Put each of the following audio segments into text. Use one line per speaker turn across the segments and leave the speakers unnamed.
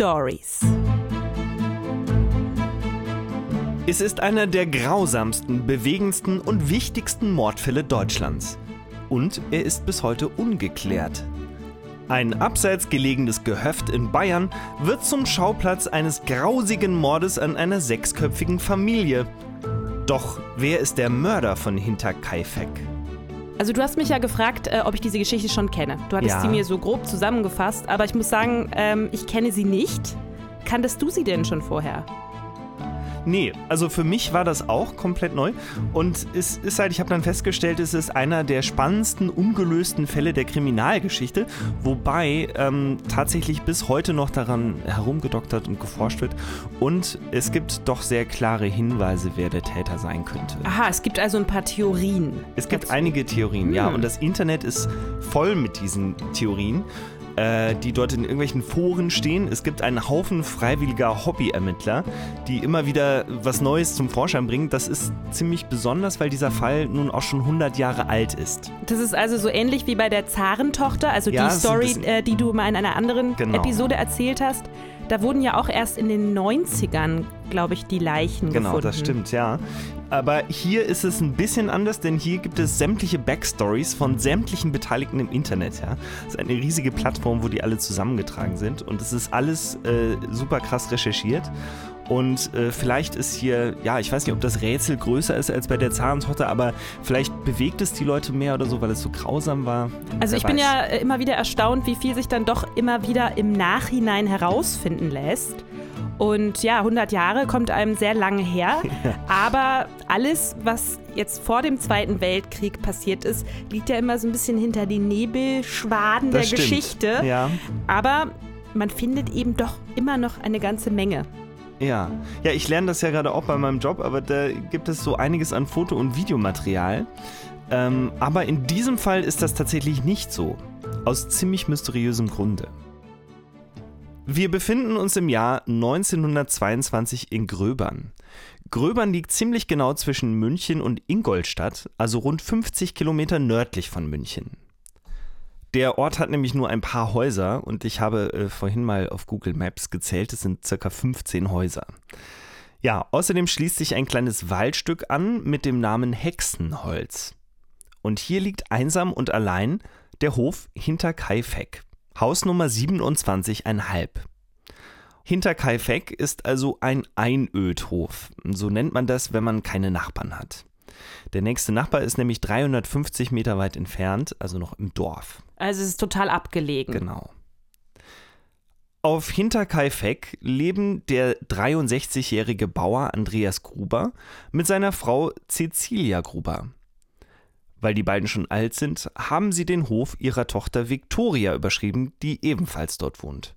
Stories.
Es ist einer der grausamsten, bewegendsten und wichtigsten Mordfälle Deutschlands. Und er ist bis heute ungeklärt. Ein abseits gelegenes Gehöft in Bayern wird zum Schauplatz eines grausigen Mordes an einer sechsköpfigen Familie. Doch wer ist der Mörder von Hinterkaifeck?
Also du hast mich ja gefragt, äh, ob ich diese Geschichte schon kenne. Du hattest
Ja.
sie mir so grob zusammengefasst, aber ich muss sagen, ähm, ich kenne sie nicht. Kanntest du sie denn schon vorher?
Nee, also für mich war das auch komplett neu. Und es ist halt, ich habe dann festgestellt, es ist einer der spannendsten, ungelösten Fälle der Kriminalgeschichte, wobei ähm, tatsächlich bis heute noch daran herumgedoktert und geforscht wird. Und es gibt doch sehr klare Hinweise, wer der Täter sein könnte.
Aha, es gibt also ein paar Theorien.
Es gibt
dazu.
einige Theorien, ja,
Hm.
und das Internet ist voll mit diesen Theorien, äh, die dort in irgendwelchen Foren stehen. Es gibt einen Haufen freiwilliger Hobbyermittler, die immer wieder was Neues zum Vorschein bringen. Das ist ziemlich besonders, weil dieser Fall nun auch schon 100 Jahre alt ist.
Das ist also so ähnlich wie bei der Zarentochter, also
Ja,
die Story, äh, die du mal in einer anderen
Genau.
Episode erzählt hast. Da wurden ja auch erst in den 90ern, glaube ich, die Leichen
Genau,
gefunden.
das stimmt, ja. Aber hier ist es ein bisschen anders, denn hier gibt es sämtliche Backstories von sämtlichen Beteiligten im Internet. Ja. Es ist eine riesige Plattform, wo die alle zusammengetragen sind und es ist alles äh, super krass recherchiert. Und äh, vielleicht ist hier, ja, ich weiß nicht, ob das Rätsel größer ist als bei der Zarentochter, aber vielleicht bewegt es die Leute mehr oder so, weil es so grausam war.
Also
Wer
ich bin
weiß.
ja äh, immer wieder erstaunt, wie viel sich dann doch immer wieder im Nachhinein herausfinden lässt. Und ja, 100 Jahre kommt einem sehr lange her. Aber alles, was jetzt vor dem Zweiten Weltkrieg passiert ist, liegt ja immer so ein bisschen hinter die Nebelschwaden der
Das stimmt.
Geschichte.
Ja.
Aber man findet eben doch immer noch eine ganze Menge.
Ja. ja, ich lerne das ja gerade auch bei meinem Job, aber da gibt es so einiges an Foto- und Videomaterial. Ähm, aber in diesem Fall ist das tatsächlich nicht so. Aus ziemlich mysteriösem Grunde. Wir befinden uns im Jahr 1922 in Gröbern. Gröbern liegt ziemlich genau zwischen München und Ingolstadt, also rund 50 Kilometer nördlich von München. Der Ort hat nämlich nur ein paar Häuser und ich habe äh, vorhin mal auf Google Maps gezählt, es sind circa 15 Häuser. Ja, außerdem schließt sich ein kleines Waldstück an mit dem Namen Hexenholz. Und hier liegt einsam und allein der Hof Hinterkaifeck, Hausnummer 27,5. Hinterkaifeck ist also ein Einödhof. So nennt man das, wenn man keine Nachbarn hat. Der nächste Nachbar ist nämlich 350 Meter weit entfernt, also noch im Dorf.
Also es ist total abgelegen.
Genau. Auf Hinterkaifeck leben der 63-jährige Bauer Andreas Gruber mit seiner Frau Cecilia Gruber. Weil die beiden schon alt sind, haben sie den Hof ihrer Tochter Victoria überschrieben, die ebenfalls dort wohnt.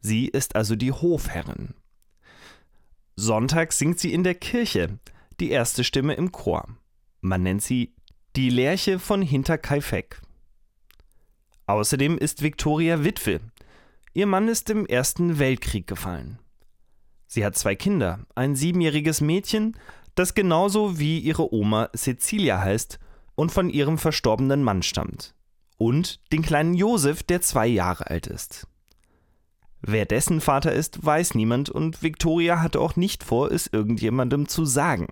Sie ist also die Hofherrin. Sonntags singt sie in der Kirche, die erste Stimme im Chor. Man nennt sie die Lerche von Hinterkaifeck. Außerdem ist Victoria Witwe. Ihr Mann ist im Ersten Weltkrieg gefallen. Sie hat zwei Kinder, ein siebenjähriges Mädchen, das genauso wie ihre Oma Cecilia heißt und von ihrem verstorbenen Mann stammt. Und den kleinen Josef, der zwei Jahre alt ist. Wer dessen Vater ist, weiß niemand und Victoria hatte auch nicht vor, es irgendjemandem zu sagen.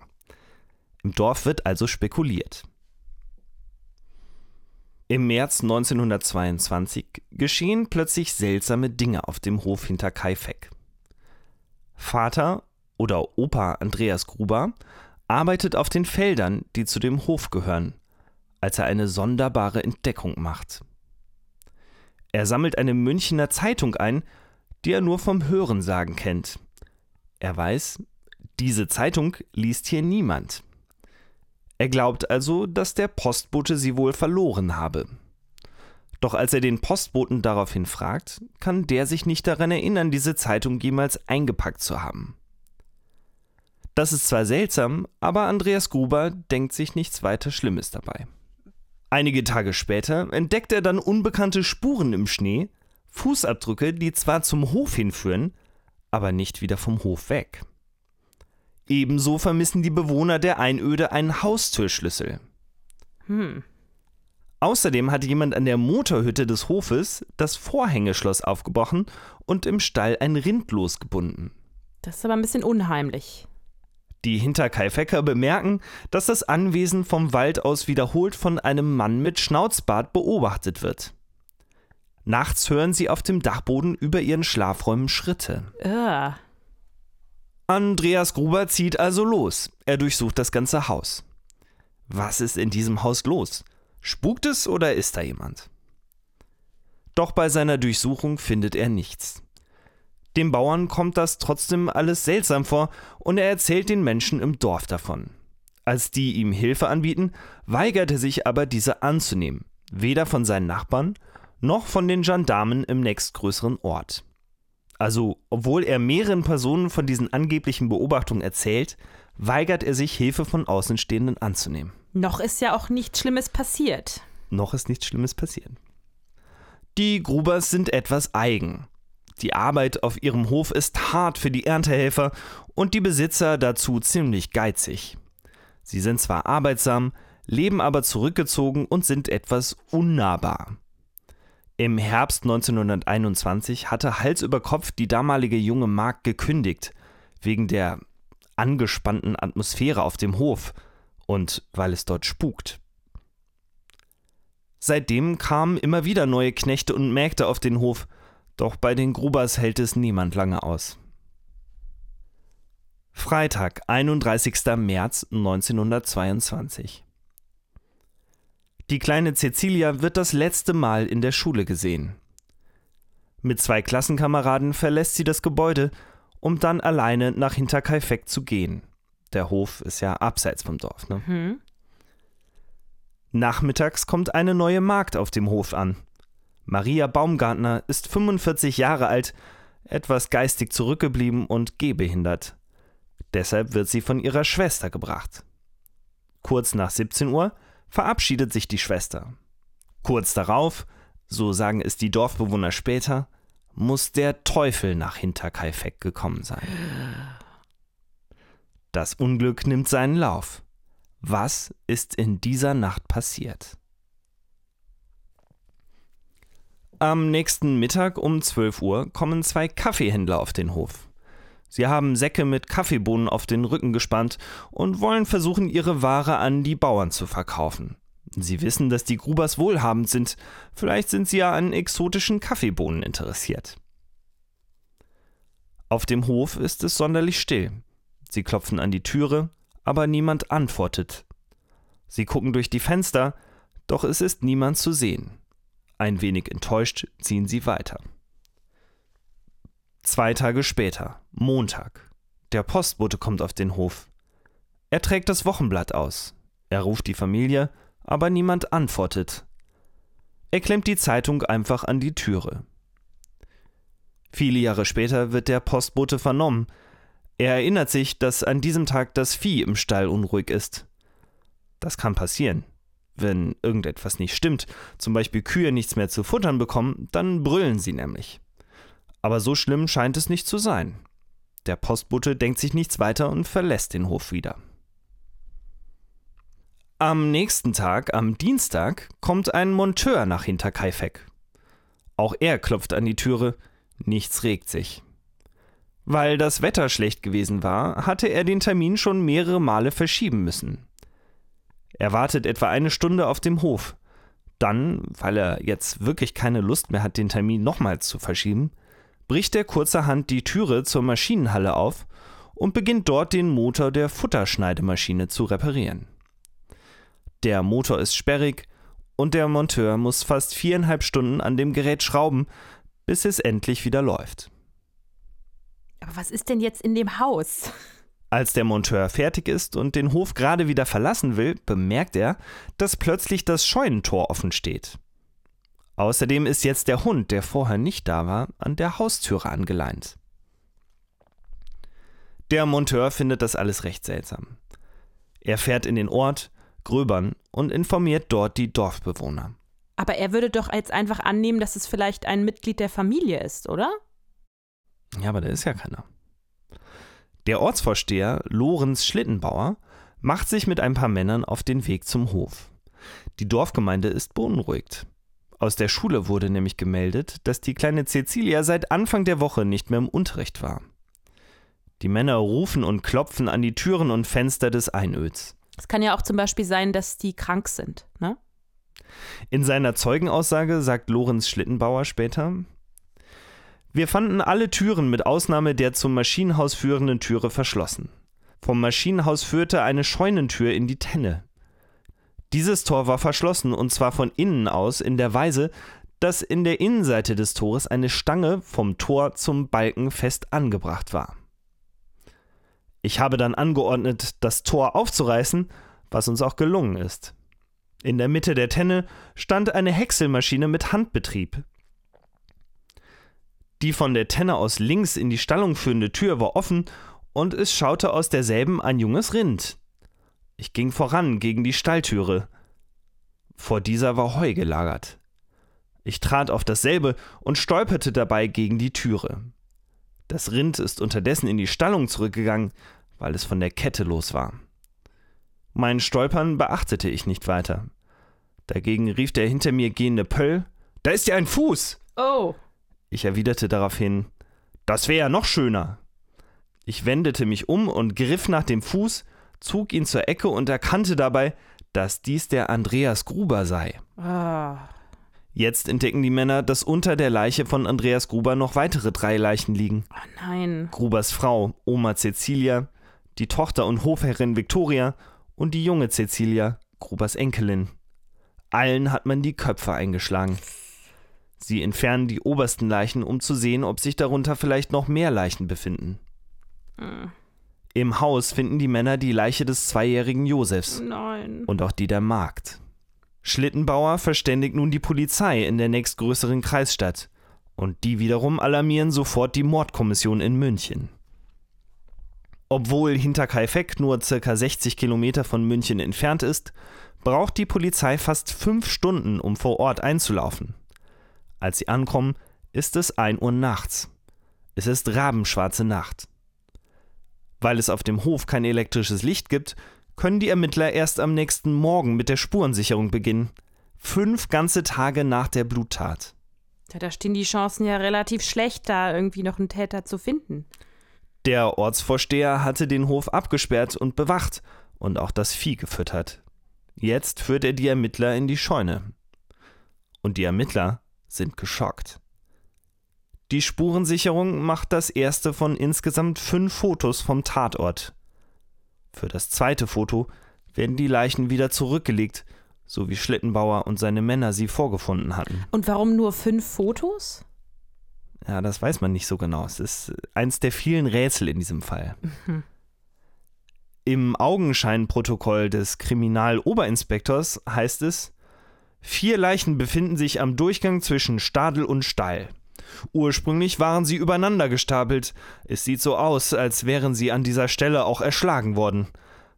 Im Dorf wird also spekuliert. Im März 1922 geschehen plötzlich seltsame Dinge auf dem Hof hinter Kaifeck. Vater oder Opa Andreas Gruber arbeitet auf den Feldern, die zu dem Hof gehören, als er eine sonderbare Entdeckung macht. Er sammelt eine Münchner Zeitung ein, die er nur vom Hörensagen kennt. Er weiß, diese Zeitung liest hier niemand. Er glaubt also, dass der Postbote sie wohl verloren habe. Doch als er den Postboten daraufhin fragt, kann der sich nicht daran erinnern, diese Zeitung jemals eingepackt zu haben. Das ist zwar seltsam, aber Andreas Gruber denkt sich nichts weiter Schlimmes dabei. Einige Tage später entdeckt er dann unbekannte Spuren im Schnee, Fußabdrücke, die zwar zum Hof hinführen, aber nicht wieder vom Hof weg. Ebenso vermissen die Bewohner der Einöde einen Haustürschlüssel.
Hm.
Außerdem hatte jemand an der Motorhütte des Hofes das Vorhängeschloss aufgebrochen und im Stall ein Rind losgebunden.
Das ist aber ein bisschen unheimlich.
Die Hinterkaifecker bemerken, dass das Anwesen vom Wald aus wiederholt von einem Mann mit Schnauzbart beobachtet wird. Nachts hören sie auf dem Dachboden über ihren Schlafräumen Schritte.
Ugh.
Andreas Gruber zieht also los. Er durchsucht das ganze Haus. Was ist in diesem Haus los? Spukt es oder ist da jemand? Doch bei seiner Durchsuchung findet er nichts. Dem Bauern kommt das trotzdem alles seltsam vor und er erzählt den Menschen im Dorf davon. Als die ihm Hilfe anbieten, weigert er sich aber, diese anzunehmen, weder von seinen Nachbarn noch von den Gendarmen im nächstgrößeren Ort. Also, obwohl er mehreren Personen von diesen angeblichen Beobachtungen erzählt, weigert er sich, Hilfe von Außenstehenden anzunehmen.
Noch ist ja auch nichts Schlimmes passiert.
Noch ist nichts Schlimmes passiert. Die Grubers sind etwas eigen. Die Arbeit auf ihrem Hof ist hart für die Erntehelfer und die Besitzer dazu ziemlich geizig. Sie sind zwar arbeitsam, leben aber zurückgezogen und sind etwas unnahbar. Im Herbst 1921 hatte Hals über Kopf die damalige junge Magd gekündigt, wegen der angespannten Atmosphäre auf dem Hof und weil es dort spukt. Seitdem kamen immer wieder neue Knechte und Mägde auf den Hof, doch bei den Grubers hält es niemand lange aus. Freitag, 31. März 1922. Die kleine Cecilia wird das letzte Mal in der Schule gesehen. Mit zwei Klassenkameraden verlässt sie das Gebäude, um dann alleine nach Hinterkaifeck zu gehen. Der Hof ist ja abseits vom Dorf. Ne?
Hm?
Nachmittags kommt eine neue Magd auf dem Hof an. Maria Baumgartner ist 45 Jahre alt, etwas geistig zurückgeblieben und gehbehindert. Deshalb wird sie von ihrer Schwester gebracht. Kurz nach 17 Uhr verabschiedet sich die Schwester. Kurz darauf, so sagen es die Dorfbewohner später, muss der Teufel nach Hinterkaifeck gekommen sein. Das Unglück nimmt seinen Lauf. Was ist in dieser Nacht passiert? Am nächsten Mittag um 12 Uhr kommen zwei Kaffeehändler auf den Hof. Sie haben Säcke mit Kaffeebohnen auf den Rücken gespannt und wollen versuchen, ihre Ware an die Bauern zu verkaufen. Sie wissen, dass die Grubers wohlhabend sind. Vielleicht sind sie ja an exotischen Kaffeebohnen interessiert. Auf dem Hof ist es sonderlich still. Sie klopfen an die Türe, aber niemand antwortet. Sie gucken durch die Fenster, doch es ist niemand zu sehen. Ein wenig enttäuscht ziehen sie weiter. Zwei Tage später, Montag. Der Postbote kommt auf den Hof. Er trägt das Wochenblatt aus. Er ruft die Familie, aber niemand antwortet. Er klemmt die Zeitung einfach an die Türe. Viele Jahre später wird der Postbote vernommen. Er erinnert sich, dass an diesem Tag das Vieh im Stall unruhig ist. Das kann passieren. Wenn irgendetwas nicht stimmt, zum Beispiel Kühe nichts mehr zu futtern bekommen, dann brüllen sie nämlich. Aber so schlimm scheint es nicht zu sein. Der Postbote denkt sich nichts weiter und verlässt den Hof wieder. Am nächsten Tag, am Dienstag, kommt ein Monteur nach Hinterkaifeck. Auch er klopft an die Türe, nichts regt sich. Weil das Wetter schlecht gewesen war, hatte er den Termin schon mehrere Male verschieben müssen. Er wartet etwa eine Stunde auf dem Hof. Dann, weil er jetzt wirklich keine Lust mehr hat, den Termin nochmals zu verschieben, bricht er kurzerhand die Türe zur Maschinenhalle auf und beginnt dort den Motor der Futterschneidemaschine zu reparieren. Der Motor ist sperrig und der Monteur muss fast viereinhalb Stunden an dem Gerät schrauben, bis es endlich wieder läuft.
Aber was ist denn jetzt in dem Haus?
Als der Monteur fertig ist und den Hof gerade wieder verlassen will, bemerkt er, dass plötzlich das Scheunentor offen steht. Außerdem ist jetzt der Hund, der vorher nicht da war, an der Haustüre angeleint. Der Monteur findet das alles recht seltsam. Er fährt in den Ort, gröbern und informiert dort die Dorfbewohner.
Aber er würde doch jetzt einfach annehmen, dass es vielleicht ein Mitglied der Familie ist, oder?
Ja, aber da ist ja keiner. Der Ortsvorsteher Lorenz Schlittenbauer macht sich mit ein paar Männern auf den Weg zum Hof. Die Dorfgemeinde ist beunruhigt. Aus der Schule wurde nämlich gemeldet, dass die kleine Cecilia seit Anfang der Woche nicht mehr im Unterricht war. Die Männer rufen und klopfen an die Türen und Fenster des Einöds.
Es kann ja auch zum Beispiel sein, dass die krank sind, ne?
In seiner Zeugenaussage sagt Lorenz Schlittenbauer später, wir fanden alle Türen mit Ausnahme der zum Maschinenhaus führenden Türe verschlossen. Vom Maschinenhaus führte eine Scheunentür in die Tenne. Dieses Tor war verschlossen und zwar von innen aus in der Weise, dass in der Innenseite des Tores eine Stange vom Tor zum Balken fest angebracht war. Ich habe dann angeordnet, das Tor aufzureißen, was uns auch gelungen ist. In der Mitte der Tenne stand eine Häckselmaschine mit Handbetrieb. Die von der Tenne aus links in die Stallung führende Tür war offen und es schaute aus derselben ein junges Rind. Ich ging voran gegen die Stalltüre. Vor dieser war Heu gelagert. Ich trat auf dasselbe und stolperte dabei gegen die Türe. Das Rind ist unterdessen in die Stallung zurückgegangen, weil es von der Kette los war. Mein Stolpern beachtete ich nicht weiter. Dagegen rief der hinter mir gehende Pöll: Da ist ja ein Fuß!
Oh!
Ich erwiderte daraufhin: Das wäre ja noch schöner. Ich wendete mich um und griff nach dem Fuß, zog ihn zur Ecke und erkannte dabei, dass dies der Andreas Gruber sei.
Ah.
Jetzt entdecken die Männer, dass unter der Leiche von Andreas Gruber noch weitere drei Leichen liegen.
Oh nein.
Grubers Frau, Oma Cecilia, die Tochter und Hofherrin Victoria und die junge Cecilia, Grubers Enkelin. Allen hat man die Köpfe eingeschlagen. Sie entfernen die obersten Leichen, um zu sehen, ob sich darunter vielleicht noch mehr Leichen befinden.
Hm.
Im Haus finden die Männer die Leiche des zweijährigen Josefs
Nein.
und auch die der Magd. Schlittenbauer verständigt nun die Polizei in der nächstgrößeren Kreisstadt und die wiederum alarmieren sofort die Mordkommission in München. Obwohl Hinterkaifeck nur circa 60 Kilometer von München entfernt ist, braucht die Polizei fast fünf Stunden, um vor Ort einzulaufen. Als sie ankommen, ist es 1 Uhr nachts. Es ist rabenschwarze Nacht. Weil es auf dem Hof kein elektrisches Licht gibt, können die Ermittler erst am nächsten Morgen mit der Spurensicherung beginnen. Fünf ganze Tage nach der Bluttat.
Ja, da stehen die Chancen ja relativ schlecht, da irgendwie noch einen Täter zu finden.
Der Ortsvorsteher hatte den Hof abgesperrt und bewacht und auch das Vieh gefüttert. Jetzt führt er die Ermittler in die Scheune. Und die Ermittler sind geschockt. Die Spurensicherung macht das erste von insgesamt fünf Fotos vom Tatort. Für das zweite Foto werden die Leichen wieder zurückgelegt, so wie Schlittenbauer und seine Männer sie vorgefunden hatten.
Und warum nur fünf Fotos?
Ja, das weiß man nicht so genau. Es ist eins der vielen Rätsel in diesem Fall.
Mhm.
Im Augenscheinprotokoll des Kriminaloberinspektors heißt es, vier Leichen befinden sich am Durchgang zwischen Stadel und Stall. Ursprünglich waren sie übereinander gestapelt. Es sieht so aus, als wären sie an dieser Stelle auch erschlagen worden.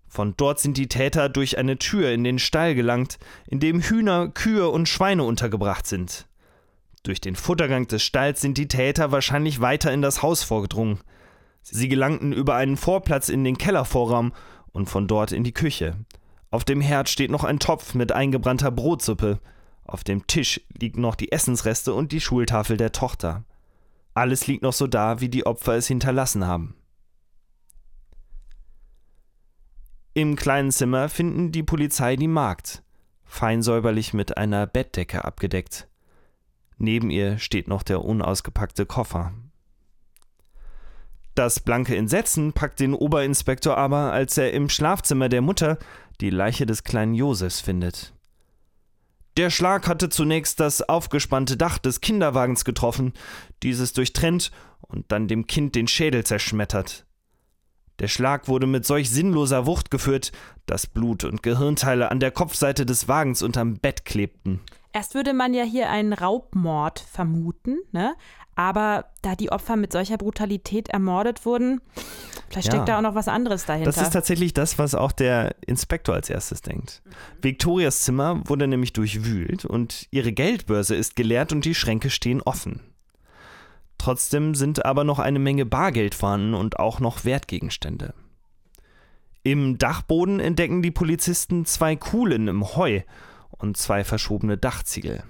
Von dort sind die Täter durch eine Tür in den Stall gelangt, in dem Hühner, Kühe und Schweine untergebracht sind. Durch den Futtergang des Stalls sind die Täter wahrscheinlich weiter in das Haus vorgedrungen. Sie gelangten über einen Vorplatz in den Kellervorraum und von dort in die Küche. Auf dem Herd steht noch ein Topf mit eingebrannter Brotsuppe. Auf dem Tisch liegen noch die Essensreste und die Schultafel der Tochter. Alles liegt noch so da, wie die Opfer es hinterlassen haben. Im kleinen Zimmer finden die Polizei die Magd, fein säuberlich mit einer Bettdecke abgedeckt. Neben ihr steht noch der unausgepackte Koffer. Das blanke Entsetzen packt den Oberinspektor aber, als er im Schlafzimmer der Mutter die Leiche des kleinen Josefs findet. Der Schlag hatte zunächst das aufgespannte Dach des Kinderwagens getroffen, dieses durchtrennt und dann dem Kind den Schädel zerschmettert. Der Schlag wurde mit solch sinnloser Wucht geführt, dass Blut und Gehirnteile an der Kopfseite des Wagens unterm Bett klebten.
Erst würde man ja hier einen Raubmord vermuten, ne? Aber da die Opfer mit solcher Brutalität ermordet wurden, vielleicht steckt
Ja.
da auch noch was anderes dahinter.
Das ist tatsächlich das, was auch der Inspektor als erstes denkt. Victorias Zimmer wurde nämlich durchwühlt und ihre Geldbörse ist geleert und die Schränke stehen offen. Trotzdem sind aber noch eine Menge Bargeld vorhanden und auch noch Wertgegenstände. Im Dachboden entdecken die Polizisten zwei Kuhlen im Heu und zwei verschobene Dachziegel.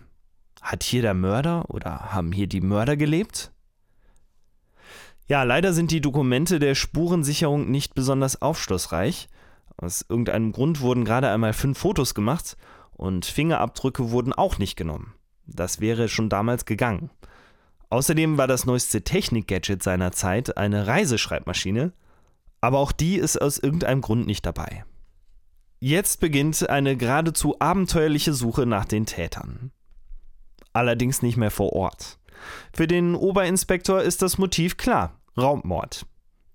Hat hier der Mörder oder haben hier die Mörder gelebt? Ja, leider sind die Dokumente der Spurensicherung nicht besonders aufschlussreich. Aus irgendeinem Grund wurden gerade einmal fünf Fotos gemacht und Fingerabdrücke wurden auch nicht genommen. Das wäre schon damals gegangen. Außerdem war das neueste Technik-Gadget seiner Zeit eine Reiseschreibmaschine, aber auch die ist aus irgendeinem Grund nicht dabei. Jetzt beginnt eine geradezu abenteuerliche Suche nach den Tätern. Allerdings nicht mehr vor Ort. Für den Oberinspektor ist das Motiv klar: Raubmord.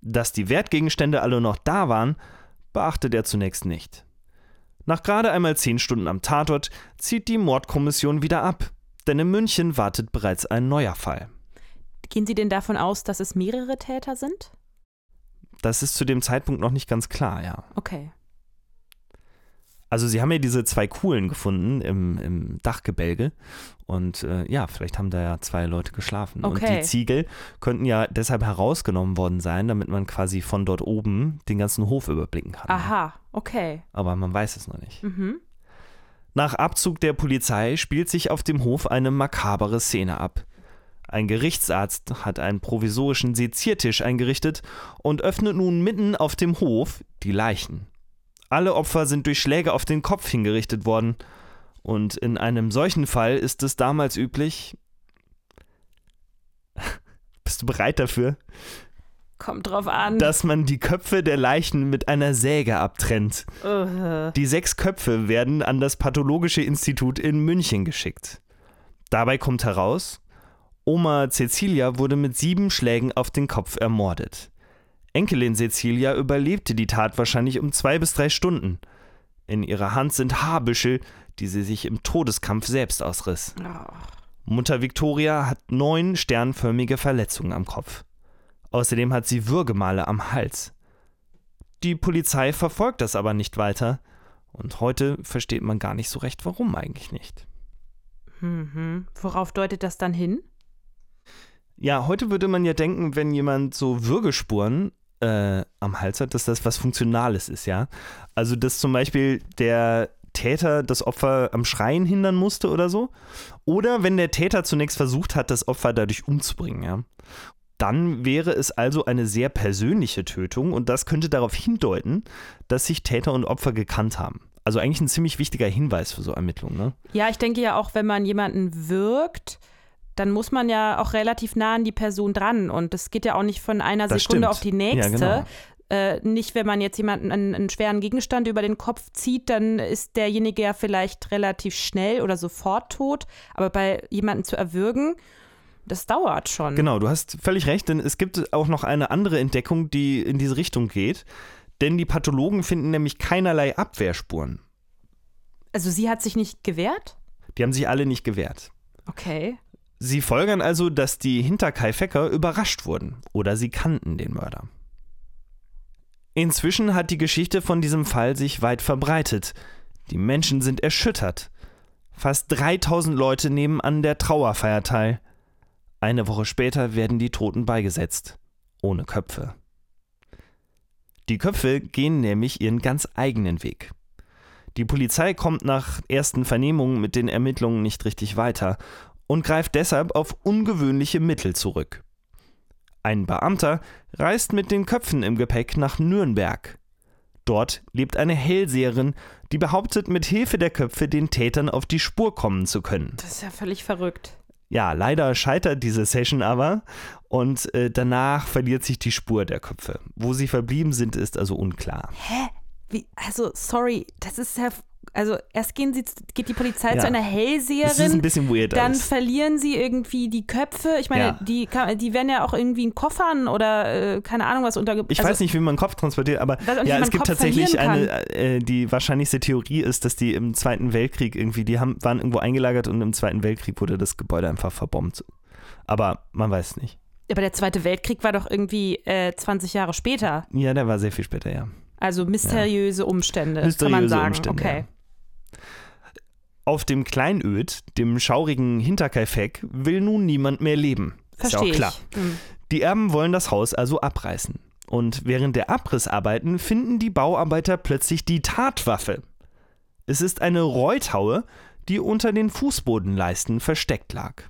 Dass die Wertgegenstände alle noch da waren, beachtet er zunächst nicht. Nach gerade einmal zehn Stunden am Tatort zieht die Mordkommission wieder ab, denn in München wartet bereits ein neuer Fall.
Gehen Sie denn davon aus, dass es mehrere Täter sind?
Das ist zu dem Zeitpunkt noch nicht ganz klar, ja.
Okay.
Also sie haben ja diese zwei Kuhlen gefunden im, im Dachgebälge und äh, ja, vielleicht haben da ja zwei Leute geschlafen.
Okay.
Und die Ziegel könnten ja deshalb herausgenommen worden sein, damit man quasi von dort oben den ganzen Hof überblicken kann.
Aha, okay.
Aber man weiß es noch nicht.
Mhm.
Nach Abzug der Polizei spielt sich auf dem Hof eine makabere Szene ab. Ein Gerichtsarzt hat einen provisorischen Seziertisch eingerichtet und öffnet nun mitten auf dem Hof die Leichen. Alle Opfer sind durch Schläge auf den Kopf hingerichtet worden. Und in einem solchen Fall ist es damals üblich. Bist du bereit dafür?
Kommt drauf an.
Dass man die Köpfe der Leichen mit einer Säge abtrennt.
Uh.
Die sechs Köpfe werden an das Pathologische Institut in München geschickt. Dabei kommt heraus, Oma Cecilia wurde mit sieben Schlägen auf den Kopf ermordet. Enkelin Cecilia überlebte die Tat wahrscheinlich um zwei bis drei Stunden. In ihrer Hand sind Haarbüschel, die sie sich im Todeskampf selbst ausriss.
Oh.
Mutter Victoria hat neun sternförmige Verletzungen am Kopf. Außerdem hat sie Würgemale am Hals. Die Polizei verfolgt das aber nicht weiter. Und heute versteht man gar nicht so recht, warum eigentlich nicht.
Mhm. Worauf deutet das dann hin?
Ja, heute würde man ja denken, wenn jemand so Würgespuren äh, am Hals hat, dass das was Funktionales ist, ja. Also, dass zum Beispiel der Täter das Opfer am Schreien hindern musste oder so. Oder wenn der Täter zunächst versucht hat, das Opfer dadurch umzubringen, ja. Dann wäre es also eine sehr persönliche Tötung und das könnte darauf hindeuten, dass sich Täter und Opfer gekannt haben. Also eigentlich ein ziemlich wichtiger Hinweis für so Ermittlungen, ne?
Ja, ich denke ja auch, wenn man jemanden wirkt, dann muss man ja auch relativ nah an die Person dran. Und es geht ja auch nicht von einer
Das
Sekunde
stimmt.
auf die nächste.
Ja, genau.
äh, nicht, wenn man jetzt jemanden einen, einen schweren Gegenstand über den Kopf zieht, dann ist derjenige ja vielleicht relativ schnell oder sofort tot. Aber bei jemanden zu erwürgen, das dauert schon.
Genau, du hast völlig recht, denn es gibt auch noch eine andere Entdeckung, die in diese Richtung geht. Denn die Pathologen finden nämlich keinerlei Abwehrspuren.
Also sie hat sich nicht gewehrt?
Die haben sich alle nicht gewehrt.
Okay.
Sie folgern also, dass die Hinterkaifecker überrascht wurden oder sie kannten den Mörder. Inzwischen hat die Geschichte von diesem Fall sich weit verbreitet. Die Menschen sind erschüttert. Fast 3000 Leute nehmen an der Trauerfeier teil. Eine Woche später werden die Toten beigesetzt. Ohne Köpfe. Die Köpfe gehen nämlich ihren ganz eigenen Weg. Die Polizei kommt nach ersten Vernehmungen mit den Ermittlungen nicht richtig weiter und greift deshalb auf ungewöhnliche Mittel zurück. Ein Beamter reist mit den Köpfen im Gepäck nach Nürnberg. Dort lebt eine Hellseherin, die behauptet, mit Hilfe der Köpfe den Tätern auf die Spur kommen zu können.
Das ist ja völlig verrückt.
Ja, leider scheitert diese Session aber und äh, danach verliert sich die Spur der Köpfe. Wo sie verblieben sind, ist also unklar.
Hä? Wie, also, sorry, das ist ja. Also, erst gehen sie, geht die Polizei
Ja.
zu einer
Das ist ein
Hellseherin,
bisschen weird
dann
alles.
verlieren sie irgendwie die Köpfe. Ich meine,
Ja.
die, die werden ja auch irgendwie in Koffern oder äh, keine Ahnung was unterge...
Ich
also,
weiß nicht, wie man Kopf transportiert, aber ja, es gibt
Kopf
tatsächlich eine, äh, die wahrscheinlichste Theorie ist, dass die im Zweiten Weltkrieg irgendwie, die haben, waren irgendwo eingelagert und im Zweiten Weltkrieg wurde das Gebäude einfach verbombt. Aber man weiß es nicht.
Aber der Zweite Weltkrieg war doch irgendwie äh, 20 Jahre später.
Ja, der war sehr viel später, ja.
Also mysteriöse Umstände, kann
Mysteriöse
man sagen.
Umstände,
okay.
ja. Auf dem Kleinöd, dem schaurigen Hinterkaifeck, will nun niemand mehr leben. Ist ja
Verstehe
auch klar.
Hm.
Die Erben wollen das Haus also abreißen. Und während der Abrissarbeiten finden die Bauarbeiter plötzlich die Tatwaffe. Es ist eine Reuthaue, die unter den Fußbodenleisten versteckt lag.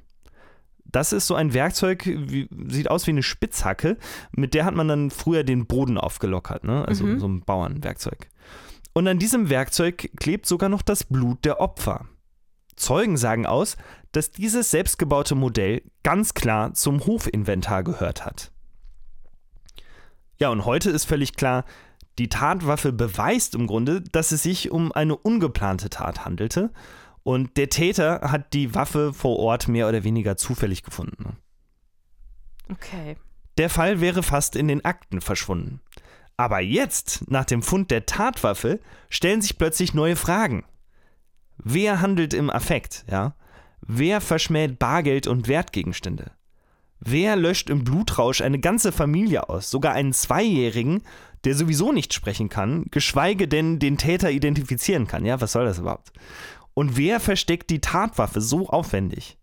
Das ist so ein Werkzeug, wie, sieht aus wie eine Spitzhacke, mit der hat man dann früher den Boden aufgelockert, ne? also mhm. so ein Bauernwerkzeug. Und an diesem Werkzeug klebt sogar noch das Blut der Opfer. Zeugen sagen aus, dass dieses selbstgebaute Modell ganz klar zum Hofinventar gehört hat. Ja, und heute ist völlig klar, die Tatwaffe beweist im Grunde, dass es sich um eine ungeplante Tat handelte und der Täter hat die Waffe vor Ort mehr oder weniger zufällig gefunden.
Okay.
Der Fall wäre fast in den Akten verschwunden. Aber jetzt, nach dem Fund der Tatwaffe, stellen sich plötzlich neue Fragen. Wer handelt im Affekt, ja? Wer verschmäht Bargeld und Wertgegenstände? Wer löscht im Blutrausch eine ganze Familie aus, sogar einen Zweijährigen, der sowieso nicht sprechen kann, geschweige denn den Täter identifizieren kann? Ja, was soll das überhaupt? Und wer versteckt die Tatwaffe so aufwendig?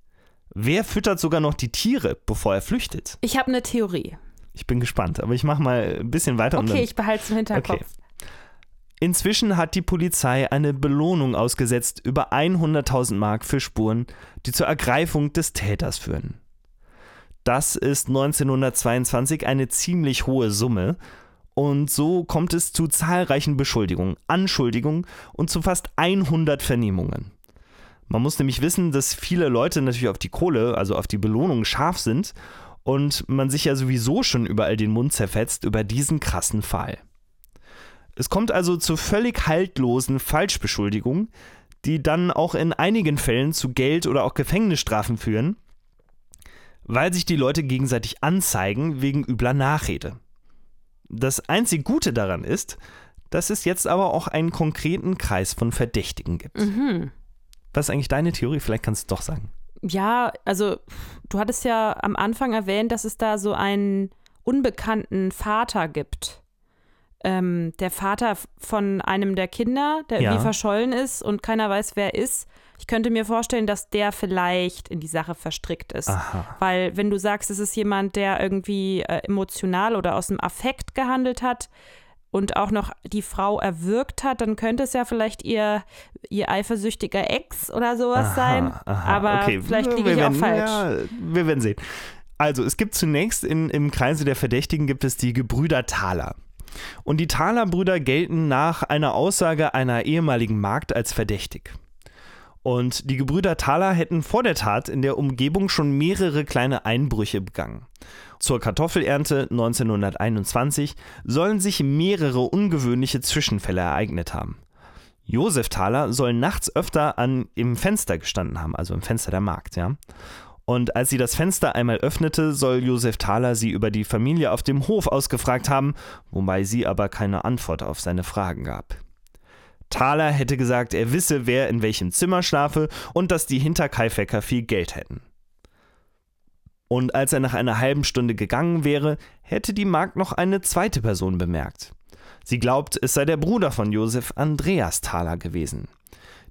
Wer füttert sogar noch die Tiere, bevor er flüchtet?
Ich habe eine Theorie.
Ich bin gespannt, aber ich mache mal ein bisschen weiter.
Okay, ich behalte es im Hinterkopf. Okay.
Inzwischen hat die Polizei eine Belohnung ausgesetzt über 100.000 Mark für Spuren, die zur Ergreifung des Täters führen. Das ist 1922 eine ziemlich hohe Summe und so kommt es zu zahlreichen Beschuldigungen, Anschuldigungen und zu fast 100 Vernehmungen. Man muss nämlich wissen, dass viele Leute natürlich auf die Kohle, also auf die Belohnung scharf sind und man sich ja sowieso schon überall den Mund zerfetzt über diesen krassen Fall. Es kommt also zu völlig haltlosen Falschbeschuldigungen, die dann auch in einigen Fällen zu Geld- oder auch Gefängnisstrafen führen, weil sich die Leute gegenseitig anzeigen wegen übler Nachrede. Das einzig Gute daran ist, dass es jetzt aber auch einen konkreten Kreis von Verdächtigen gibt. Mhm. Was ist eigentlich deine Theorie? Vielleicht kannst du doch sagen.
Ja, also du hattest ja am Anfang erwähnt, dass es da so einen unbekannten Vater gibt. Ähm, der Vater von einem der Kinder, der ja. irgendwie verschollen ist und keiner weiß, wer ist. Ich könnte mir vorstellen, dass der vielleicht in die Sache verstrickt ist. Aha. Weil wenn du sagst, es ist jemand, der irgendwie äh, emotional oder aus dem Affekt gehandelt hat, und auch noch die Frau erwürgt hat, dann könnte es ja vielleicht ihr, ihr eifersüchtiger Ex oder sowas aha, sein. Aha, Aber okay. vielleicht liege ich werden, auch falsch. Ja,
wir werden sehen. Also, es gibt zunächst in, im Kreise der Verdächtigen gibt es die Gebrüder Thaler. Und die Thaler-Brüder gelten nach einer Aussage einer ehemaligen Magd als verdächtig. Und die Gebrüder Thaler hätten vor der Tat in der Umgebung schon mehrere kleine Einbrüche begangen. Zur Kartoffelernte 1921 sollen sich mehrere ungewöhnliche Zwischenfälle ereignet haben. Josef Thaler soll nachts öfter an im Fenster gestanden haben, also im Fenster der Markt, ja. Und als sie das Fenster einmal öffnete, soll Josef Thaler sie über die Familie auf dem Hof ausgefragt haben, wobei sie aber keine Antwort auf seine Fragen gab. Thaler hätte gesagt, er wisse, wer in welchem Zimmer schlafe und dass die Hinterkaifecker viel Geld hätten. Und als er nach einer halben Stunde gegangen wäre, hätte die Magd noch eine zweite Person bemerkt. Sie glaubt, es sei der Bruder von Josef Andreas Thaler gewesen.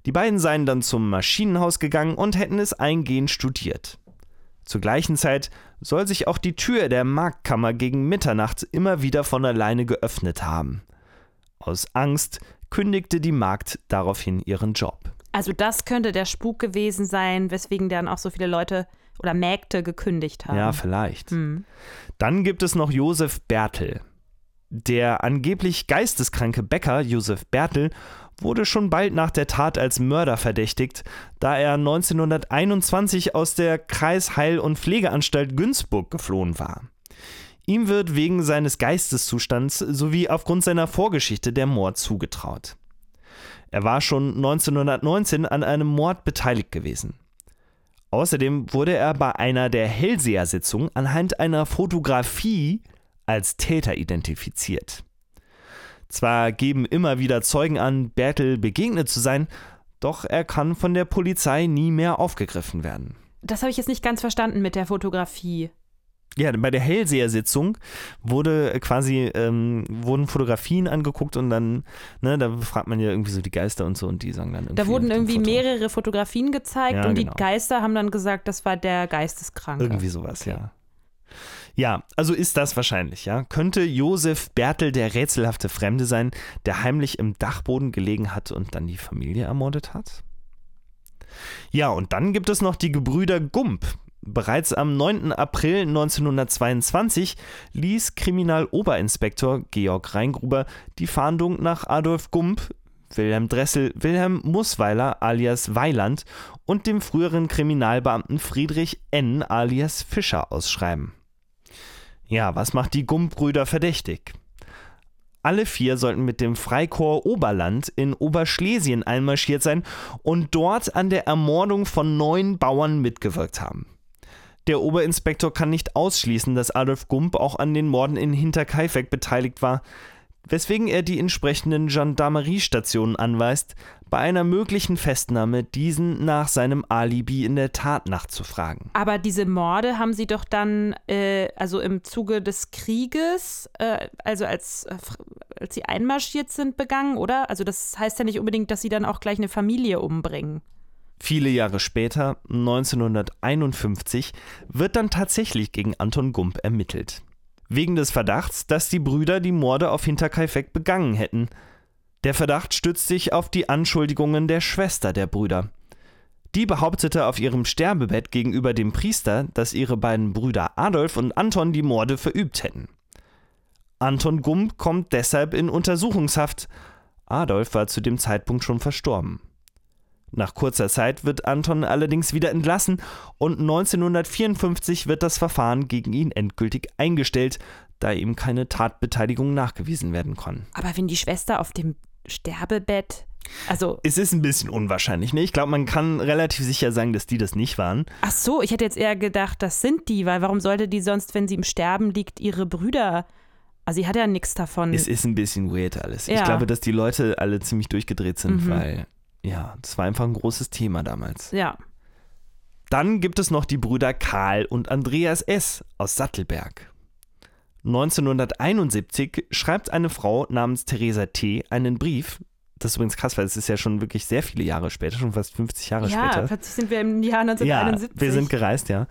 Die beiden seien dann zum Maschinenhaus gegangen und hätten es eingehend studiert. Zur gleichen Zeit soll sich auch die Tür der Marktkammer gegen Mitternacht immer wieder von alleine geöffnet haben. Aus Angst kündigte die Magd daraufhin ihren Job.
Also das könnte der Spuk gewesen sein, weswegen dann auch so viele Leute oder Mägde gekündigt haben.
Ja, vielleicht. Hm. Dann gibt es noch Josef Bertel. Der angeblich geisteskranke Bäcker Josef Bertel wurde schon bald nach der Tat als Mörder verdächtigt, da er 1921 aus der Kreisheil- und Pflegeanstalt Günzburg geflohen war. Ihm wird wegen seines Geisteszustands sowie aufgrund seiner Vorgeschichte der Mord zugetraut. Er war schon 1919 an einem Mord beteiligt gewesen. Außerdem wurde er bei einer der Hellseher-Sitzungen anhand einer Fotografie als Täter identifiziert. Zwar geben immer wieder Zeugen an, Bertel begegnet zu sein, doch er kann von der Polizei nie mehr aufgegriffen werden.
Das habe ich jetzt nicht ganz verstanden mit der Fotografie.
Ja, bei der Hellseher-Sitzung wurde quasi, ähm, wurden Fotografien angeguckt und dann, ne, da fragt man ja irgendwie so die Geister und so und die sagen dann irgendwie.
Da wurden irgendwie Foto. mehrere Fotografien gezeigt ja, und genau. die Geister haben dann gesagt, das war der Geisteskranke.
Irgendwie sowas, okay. ja. Ja, also ist das wahrscheinlich, ja. Könnte Josef Bertel der rätselhafte Fremde sein, der heimlich im Dachboden gelegen hat und dann die Familie ermordet hat? Ja, und dann gibt es noch die Gebrüder Gump. Bereits am 9. April 1922 ließ Kriminaloberinspektor Georg Reingruber die Fahndung nach Adolf Gump, Wilhelm Dressel, Wilhelm Musweiler alias Weiland und dem früheren Kriminalbeamten Friedrich N. alias Fischer ausschreiben. Ja, was macht die Gump-Brüder verdächtig? Alle vier sollten mit dem Freikorps Oberland in Oberschlesien einmarschiert sein und dort an der Ermordung von neun Bauern mitgewirkt haben. Der Oberinspektor kann nicht ausschließen, dass Adolf Gump auch an den Morden in Hinterkaifeck beteiligt war, weswegen er die entsprechenden Gendarmeriestationen anweist, bei einer möglichen Festnahme diesen nach seinem Alibi in der Tat nachzufragen.
Aber diese Morde haben sie doch dann, äh, also im Zuge des Krieges, äh, also als, äh, als sie einmarschiert sind, begangen, oder? Also das heißt ja nicht unbedingt, dass sie dann auch gleich eine Familie umbringen.
Viele Jahre später, 1951, wird dann tatsächlich gegen Anton Gump ermittelt. Wegen des Verdachts, dass die Brüder die Morde auf Hinterkaifeck begangen hätten. Der Verdacht stützt sich auf die Anschuldigungen der Schwester der Brüder. Die behauptete auf ihrem Sterbebett gegenüber dem Priester, dass ihre beiden Brüder Adolf und Anton die Morde verübt hätten. Anton Gump kommt deshalb in Untersuchungshaft. Adolf war zu dem Zeitpunkt schon verstorben. Nach kurzer Zeit wird Anton allerdings wieder entlassen und 1954 wird das Verfahren gegen ihn endgültig eingestellt, da ihm keine Tatbeteiligung nachgewiesen werden kann.
Aber wenn die Schwester auf dem Sterbebett also.
Es ist ein bisschen unwahrscheinlich, ne? Ich glaube, man kann relativ sicher sagen, dass die das nicht waren.
Ach so, ich hätte jetzt eher gedacht, das sind die, weil warum sollte die sonst, wenn sie im Sterben liegt, ihre Brüder. Also, sie hat ja nichts davon.
Es ist ein bisschen weird alles. Ja. Ich glaube, dass die Leute alle ziemlich durchgedreht sind, mhm. weil ja, das war einfach ein großes Thema damals.
Ja.
Dann gibt es noch die Brüder Karl und Andreas S. aus Sattelberg. 1971 schreibt eine Frau namens Theresa T. einen Brief. Das ist übrigens krass, weil es ist ja schon wirklich sehr viele Jahre später, schon fast 50 Jahre ja, später.
Ja, plötzlich sind wir im Jahr 1971.
Ja, wir sind gereist, ja.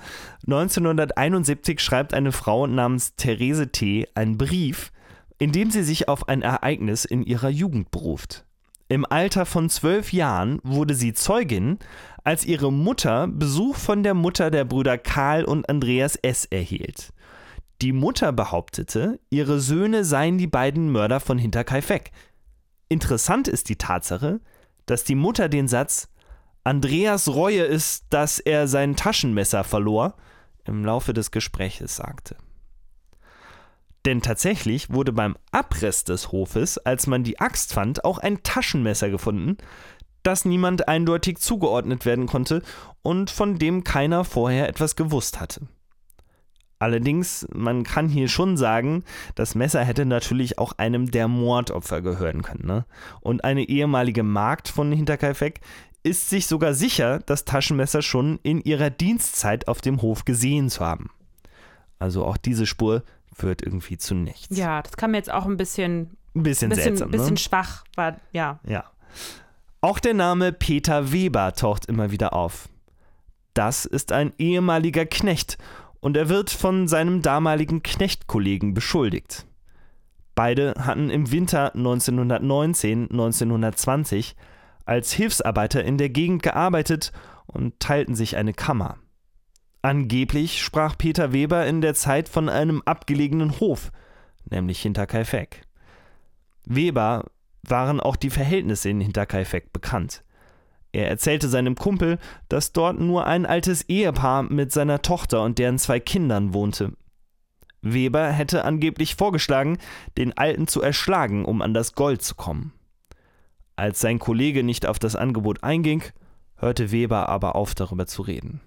1971 schreibt eine Frau namens Therese T. einen Brief, in dem sie sich auf ein Ereignis in ihrer Jugend beruft. Im Alter von zwölf Jahren wurde sie Zeugin, als ihre Mutter Besuch von der Mutter der Brüder Karl und Andreas S. erhielt. Die Mutter behauptete, ihre Söhne seien die beiden Mörder von Hinterkaifeck. Interessant ist die Tatsache, dass die Mutter den Satz Andreas Reue ist, dass er sein Taschenmesser verlor, im Laufe des Gespräches sagte. Denn tatsächlich wurde beim Abriss des Hofes, als man die Axt fand, auch ein Taschenmesser gefunden, das niemand eindeutig zugeordnet werden konnte und von dem keiner vorher etwas gewusst hatte. Allerdings, man kann hier schon sagen, das Messer hätte natürlich auch einem der Mordopfer gehören können. Ne? Und eine ehemalige Magd von Hinterkaifeck ist sich sogar sicher, das Taschenmesser schon in ihrer Dienstzeit auf dem Hof gesehen zu haben. Also auch diese Spur führt irgendwie zu nichts.
Ja, das kam mir jetzt auch ein bisschen,
ein bisschen, bisschen seltsam.
Ein bisschen ne? schwach, war, ja.
Ja. Auch der Name Peter Weber taucht immer wieder auf. Das ist ein ehemaliger Knecht und er wird von seinem damaligen Knechtkollegen beschuldigt. Beide hatten im Winter 1919-1920 als Hilfsarbeiter in der Gegend gearbeitet und teilten sich eine Kammer. Angeblich sprach Peter Weber in der Zeit von einem abgelegenen Hof, nämlich Hinterkaifeck. Weber waren auch die Verhältnisse in Hinterkaifeck bekannt. Er erzählte seinem Kumpel, dass dort nur ein altes Ehepaar mit seiner Tochter und deren zwei Kindern wohnte. Weber hätte angeblich vorgeschlagen, den Alten zu erschlagen, um an das Gold zu kommen. Als sein Kollege nicht auf das Angebot einging, hörte Weber aber auf darüber zu reden.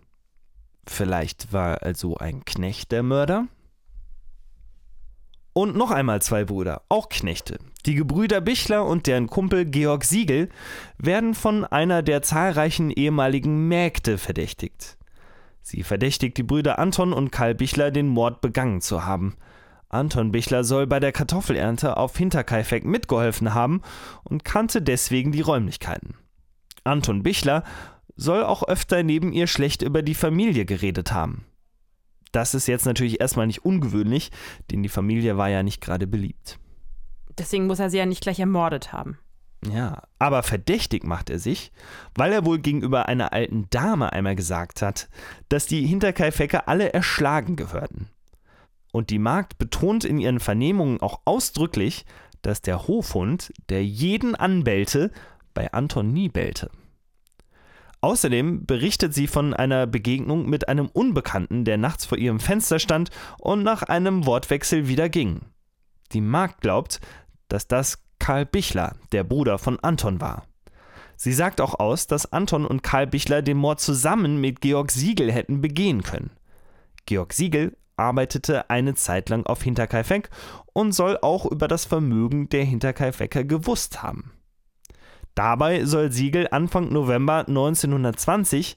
Vielleicht war also ein Knecht der Mörder? Und noch einmal zwei Brüder, auch Knechte. Die Gebrüder Bichler und deren Kumpel Georg Siegel werden von einer der zahlreichen ehemaligen Mägde verdächtigt. Sie verdächtigt die Brüder Anton und Karl Bichler, den Mord begangen zu haben. Anton Bichler soll bei der Kartoffelernte auf Hinterkaifeck mitgeholfen haben und kannte deswegen die Räumlichkeiten. Anton Bichler soll auch öfter neben ihr schlecht über die Familie geredet haben. Das ist jetzt natürlich erstmal nicht ungewöhnlich, denn die Familie war ja nicht gerade beliebt.
Deswegen muss er sie ja nicht gleich ermordet haben.
Ja, aber verdächtig macht er sich, weil er wohl gegenüber einer alten Dame einmal gesagt hat, dass die Hinterkaifecker alle erschlagen gehörten. Und die Magd betont in ihren Vernehmungen auch ausdrücklich, dass der Hofhund, der jeden anbellte, bei Anton nie bellte. Außerdem berichtet sie von einer Begegnung mit einem Unbekannten, der nachts vor ihrem Fenster stand und nach einem Wortwechsel wieder ging. Die Magd glaubt, dass das Karl Bichler, der Bruder von Anton war. Sie sagt auch aus, dass Anton und Karl Bichler den Mord zusammen mit Georg Siegel hätten begehen können. Georg Siegel arbeitete eine Zeit lang auf Hinterkaifeck und soll auch über das Vermögen der Hinterkaifecker gewusst haben. Dabei soll Siegel Anfang November 1920,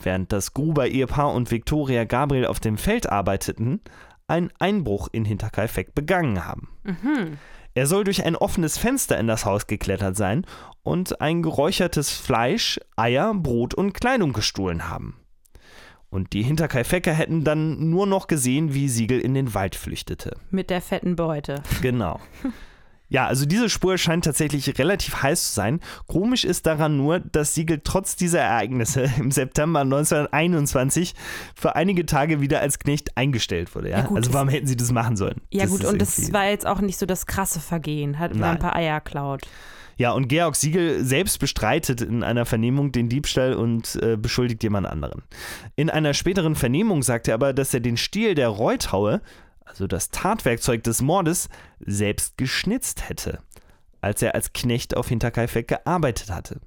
während das Gruber-Ehepaar und Viktoria Gabriel auf dem Feld arbeiteten, einen Einbruch in Hinterkaifeck begangen haben.
Mhm.
Er soll durch ein offenes Fenster in das Haus geklettert sein und ein geräuchertes Fleisch, Eier, Brot und Kleidung gestohlen haben. Und die Hinterkaifecker hätten dann nur noch gesehen, wie Siegel in den Wald flüchtete.
Mit der fetten Beute.
Genau. Ja, also diese Spur scheint tatsächlich relativ heiß zu sein. Komisch ist daran nur, dass Siegel trotz dieser Ereignisse im September 1921 für einige Tage wieder als Knecht eingestellt wurde. Ja?
Ja, gut,
also
das-
warum hätten sie das machen sollen?
Ja, gut,
ist
und das war jetzt auch nicht so das krasse Vergehen. Hat mal ein paar Eier klaut.
Ja, und Georg Siegel selbst bestreitet in einer Vernehmung den Diebstahl und äh, beschuldigt jemand anderen. In einer späteren Vernehmung sagt er aber, dass er den Stiel der Reuthaue, also das Tatwerkzeug des Mordes, selbst geschnitzt hätte, als er als Knecht auf Hinterkaifeck gearbeitet hatte.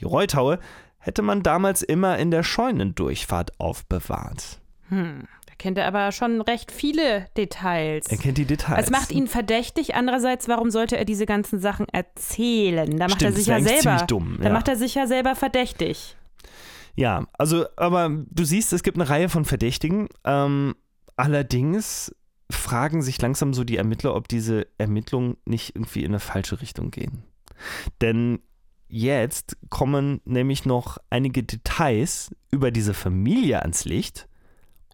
Die Reuthaue hätte man damals immer in der Scheunendurchfahrt aufbewahrt.
Hm. Da kennt er aber schon recht viele Details.
Er kennt die Details.
Es macht ihn verdächtig. Andererseits, warum sollte er diese ganzen Sachen erzählen? Da macht
Stimmt,
er sich ja selber.
dumm,
Da
ja.
macht er sich ja selber verdächtig.
Ja, also, aber du siehst, es gibt eine Reihe von Verdächtigen. Ähm, allerdings fragen sich langsam so die Ermittler, ob diese Ermittlungen nicht irgendwie in eine falsche Richtung gehen. Denn jetzt kommen nämlich noch einige Details über diese Familie ans Licht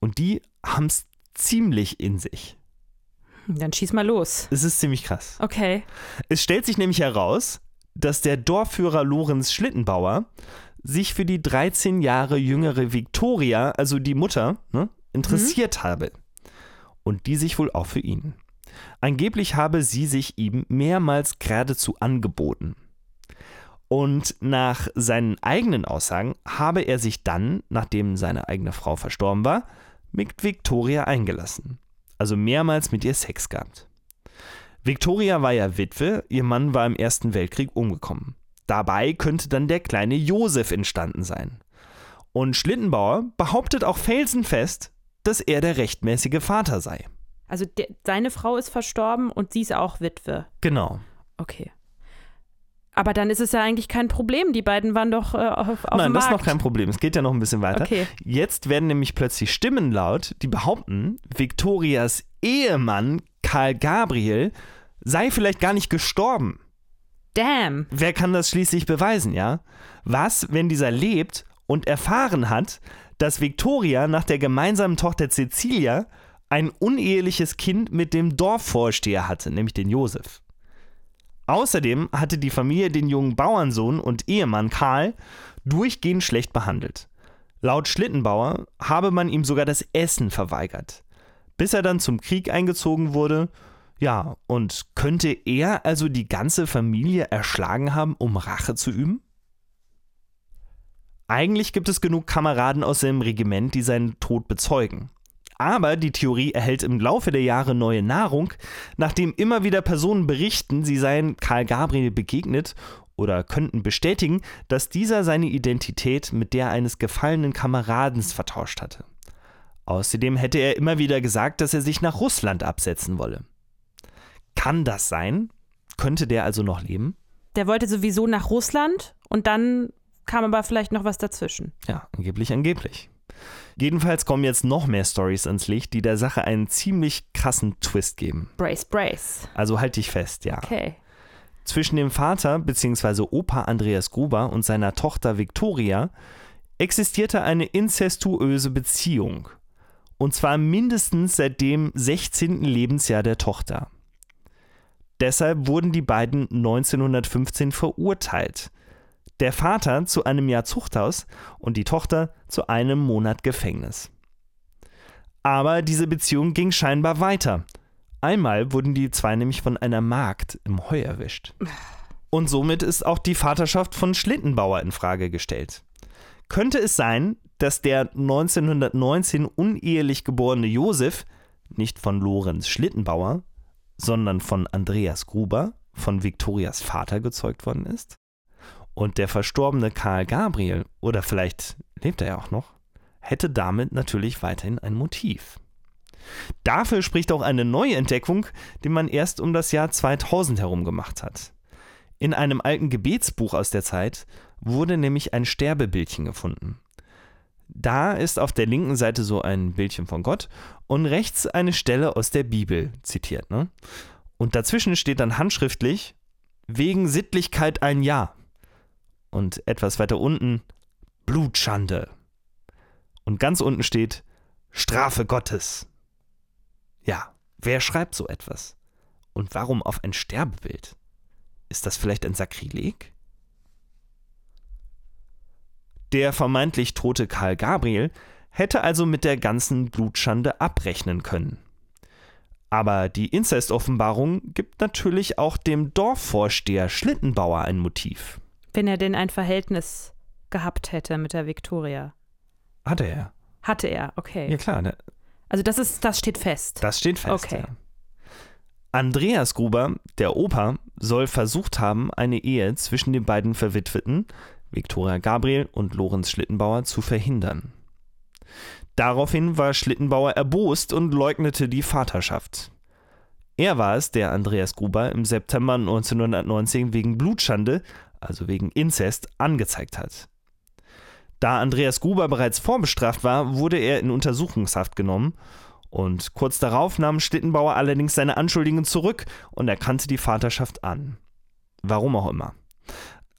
und die haben es ziemlich in sich.
Dann schieß mal los.
Es ist ziemlich krass.
Okay.
Es stellt sich nämlich heraus, dass der Dorfführer Lorenz Schlittenbauer sich für die 13 Jahre jüngere Viktoria, also die Mutter, ne, interessiert habe. Und die sich wohl auch für ihn. Angeblich habe sie sich ihm mehrmals geradezu angeboten. Und nach seinen eigenen Aussagen habe er sich dann, nachdem seine eigene Frau verstorben war, mit Viktoria eingelassen. Also mehrmals mit ihr Sex gehabt. Victoria war ja Witwe, ihr Mann war im Ersten Weltkrieg umgekommen. Dabei könnte dann der kleine Josef entstanden sein. Und Schlittenbauer behauptet auch felsenfest, dass er der rechtmäßige Vater sei.
Also der, seine Frau ist verstorben und sie ist auch Witwe.
Genau.
Okay. Aber dann ist es ja eigentlich kein Problem. Die beiden waren doch äh, auf, auf
Nein, das ist noch kein Problem. Es geht ja noch ein bisschen weiter.
Okay.
Jetzt werden nämlich plötzlich Stimmen laut, die behaupten, Victorias Ehemann Karl Gabriel sei vielleicht gar nicht gestorben.
Damn.
Wer kann das schließlich beweisen, ja? Was, wenn dieser lebt und erfahren hat, dass Victoria nach der gemeinsamen Tochter Cecilia ein uneheliches Kind mit dem Dorfvorsteher hatte, nämlich den Josef. Außerdem hatte die Familie den jungen Bauernsohn und Ehemann Karl durchgehend schlecht behandelt. Laut Schlittenbauer habe man ihm sogar das Essen verweigert, bis er dann zum Krieg eingezogen wurde. Ja, und könnte er also die ganze Familie erschlagen haben, um Rache zu üben? Eigentlich gibt es genug Kameraden aus seinem Regiment, die seinen Tod bezeugen. Aber die Theorie erhält im Laufe der Jahre neue Nahrung, nachdem immer wieder Personen berichten, sie seien Karl Gabriel begegnet oder könnten bestätigen, dass dieser seine Identität mit der eines gefallenen Kameradens vertauscht hatte. Außerdem hätte er immer wieder gesagt, dass er sich nach Russland absetzen wolle. Kann das sein? Könnte der also noch leben?
Der wollte sowieso nach Russland und dann kam aber vielleicht noch was dazwischen.
Ja, angeblich, angeblich. Jedenfalls kommen jetzt noch mehr Stories ans Licht, die der Sache einen ziemlich krassen Twist geben.
Brace, brace.
Also halt dich fest, ja.
Okay.
Zwischen dem Vater bzw. Opa Andreas Gruber und seiner Tochter Victoria existierte eine inzestuöse Beziehung. Und zwar mindestens seit dem 16. Lebensjahr der Tochter. Deshalb wurden die beiden 1915 verurteilt. Der Vater zu einem Jahr Zuchthaus und die Tochter zu einem Monat Gefängnis. Aber diese Beziehung ging scheinbar weiter. Einmal wurden die zwei nämlich von einer Magd im Heu erwischt. Und somit ist auch die Vaterschaft von Schlittenbauer in Frage gestellt. Könnte es sein, dass der 1919 unehelich geborene Josef nicht von Lorenz Schlittenbauer, sondern von Andreas Gruber, von Viktorias Vater gezeugt worden ist? Und der verstorbene Karl Gabriel, oder vielleicht lebt er ja auch noch, hätte damit natürlich weiterhin ein Motiv. Dafür spricht auch eine neue Entdeckung, die man erst um das Jahr 2000 herum gemacht hat. In einem alten Gebetsbuch aus der Zeit wurde nämlich ein Sterbebildchen gefunden. Da ist auf der linken Seite so ein Bildchen von Gott und rechts eine Stelle aus der Bibel zitiert. Ne? Und dazwischen steht dann handschriftlich, wegen Sittlichkeit ein Ja. Und etwas weiter unten, Blutschande. Und ganz unten steht, Strafe Gottes. Ja, wer schreibt so etwas? Und warum auf ein Sterbebild? Ist das vielleicht ein Sakrileg? Der vermeintlich tote Karl Gabriel hätte also mit der ganzen Blutschande abrechnen können. Aber die Inzest-Offenbarung gibt natürlich auch dem Dorfvorsteher Schlittenbauer ein Motiv.
Wenn er denn ein Verhältnis gehabt hätte mit der Viktoria.
Hatte er.
Hatte er, okay.
Ja klar. Ne?
Also das ist, das steht fest.
Das steht fest.
Okay.
Ja. Andreas Gruber, der Opa, soll versucht haben, eine Ehe zwischen den beiden Verwitweten, Viktoria Gabriel und Lorenz Schlittenbauer, zu verhindern. Daraufhin war Schlittenbauer erbost und leugnete die Vaterschaft. Er war es, der Andreas Gruber im September 1919 wegen Blutschande, also wegen Inzest, angezeigt hat. Da Andreas Gruber bereits vorbestraft war, wurde er in Untersuchungshaft genommen und kurz darauf nahm Schlittenbauer allerdings seine Anschuldigungen zurück und erkannte die Vaterschaft an. Warum auch immer.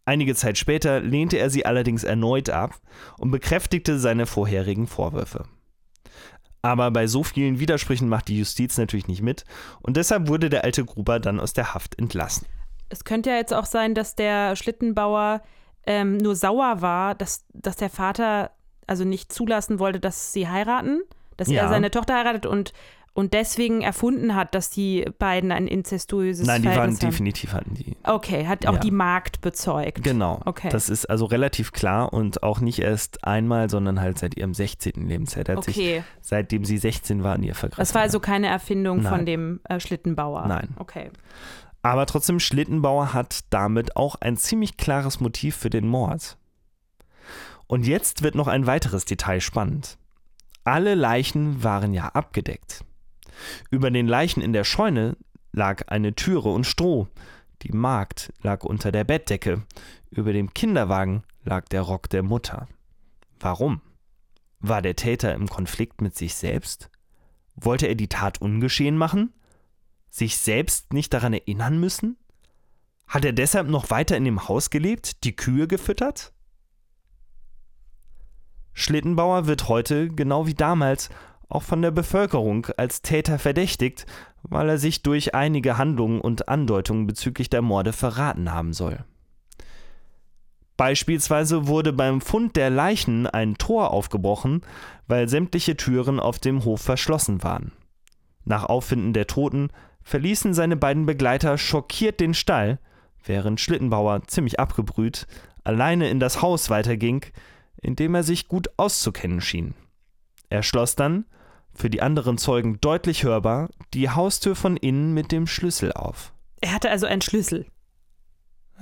Einige Zeit später lehnte er sie allerdings erneut ab und bekräftigte seine vorherigen Vorwürfe. Aber bei so vielen Widersprüchen macht die Justiz natürlich nicht mit und deshalb wurde der alte Gruber dann aus der Haft entlassen.
Es könnte ja jetzt auch sein, dass der Schlittenbauer ähm, nur sauer war, dass, dass der Vater also nicht zulassen wollte, dass sie heiraten, dass
Ja.
er seine Tochter heiratet und, und deswegen erfunden hat, dass die beiden ein inzestuöses
Nein, die waren
Verhältnis haben.
definitiv hatten die.
Okay, hat auch
Ja.
die Magd bezeugt.
Genau.
Okay.
Das ist also relativ klar und auch nicht erst einmal, sondern halt seit ihrem 16. Lebensjahr. Der hat sich,
Okay,
seitdem sie 16 war, an ihr vergriffen.
das war also keine Erfindung
Nein.
von dem äh, Schlittenbauer.
Nein.
Okay.
Aber trotzdem, Schlittenbauer hat damit auch ein ziemlich klares Motiv für den Mord. Und jetzt wird noch ein weiteres Detail spannend. Alle Leichen waren ja abgedeckt. Über den Leichen in der Scheune lag eine Türe und Stroh. Die Magd lag unter der Bettdecke. Über dem Kinderwagen lag der Rock der Mutter. Warum? War der Täter im Konflikt mit sich selbst? Wollte er die Tat ungeschehen machen? Sich selbst nicht daran erinnern müssen? Hat er deshalb noch weiter in dem Haus gelebt, die Kühe gefüttert? Schlittenbauer wird heute, genau wie damals, auch von der Bevölkerung als Täter verdächtigt, weil er sich durch einige Handlungen und Andeutungen bezüglich der Morde verraten haben soll. Beispielsweise wurde beim Fund der Leichen ein Tor aufgebrochen, weil sämtliche Türen auf dem Hof verschlossen waren. Nach Auffinden der Toten verließen seine beiden Begleiter schockiert den Stall, während Schlittenbauer, ziemlich abgebrüht, alleine in das Haus weiterging, in dem er sich gut auszukennen schien. Er schloss dann, für die anderen Zeugen deutlich hörbar, die Haustür von innen mit dem Schlüssel auf.
Er hatte also einen Schlüssel.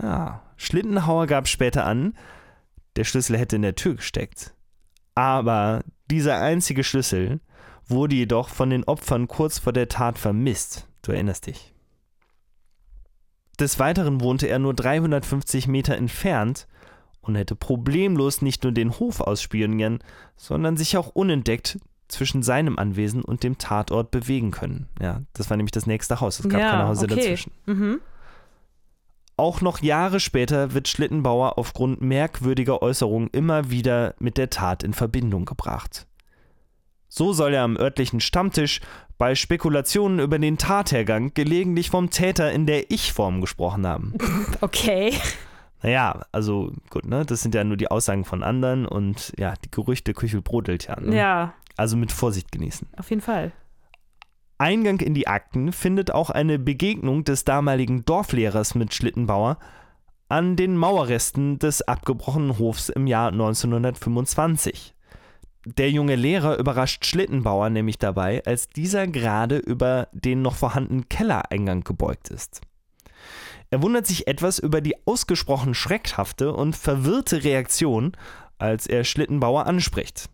Ja, Schlittenhauer gab später an, der Schlüssel hätte in der Tür gesteckt. Aber dieser einzige Schlüssel wurde jedoch von den Opfern kurz vor der Tat vermisst. Du erinnerst dich. Des Weiteren wohnte er nur 350 Meter entfernt und hätte problemlos nicht nur den Hof ausspionieren, sondern sich auch unentdeckt zwischen seinem Anwesen und dem Tatort bewegen können. Ja, das war nämlich das nächste Haus. Es gab
ja,
keine Häuser
okay.
dazwischen.
Mhm.
Auch noch Jahre später wird Schlittenbauer aufgrund merkwürdiger Äußerungen immer wieder mit der Tat in Verbindung gebracht. So soll er am örtlichen Stammtisch bei Spekulationen über den Tathergang gelegentlich vom Täter in der Ich-Form gesprochen haben.
Okay.
Naja, also gut, ne? Das sind ja nur die Aussagen von anderen und ja, die Gerüchte Küchel brodelt ja. Ne?
Ja,
Also mit Vorsicht genießen.
auf jeden Fall.
Eingang in die Akten findet auch eine Begegnung des damaligen Dorflehrers mit Schlittenbauer an den Mauerresten des abgebrochenen Hofs im Jahr 1925. Der junge Lehrer überrascht Schlittenbauer nämlich dabei, als dieser gerade über den noch vorhandenen Kellereingang gebeugt ist. Er wundert sich etwas über die ausgesprochen schreckhafte und verwirrte Reaktion, als er Schlittenbauer anspricht.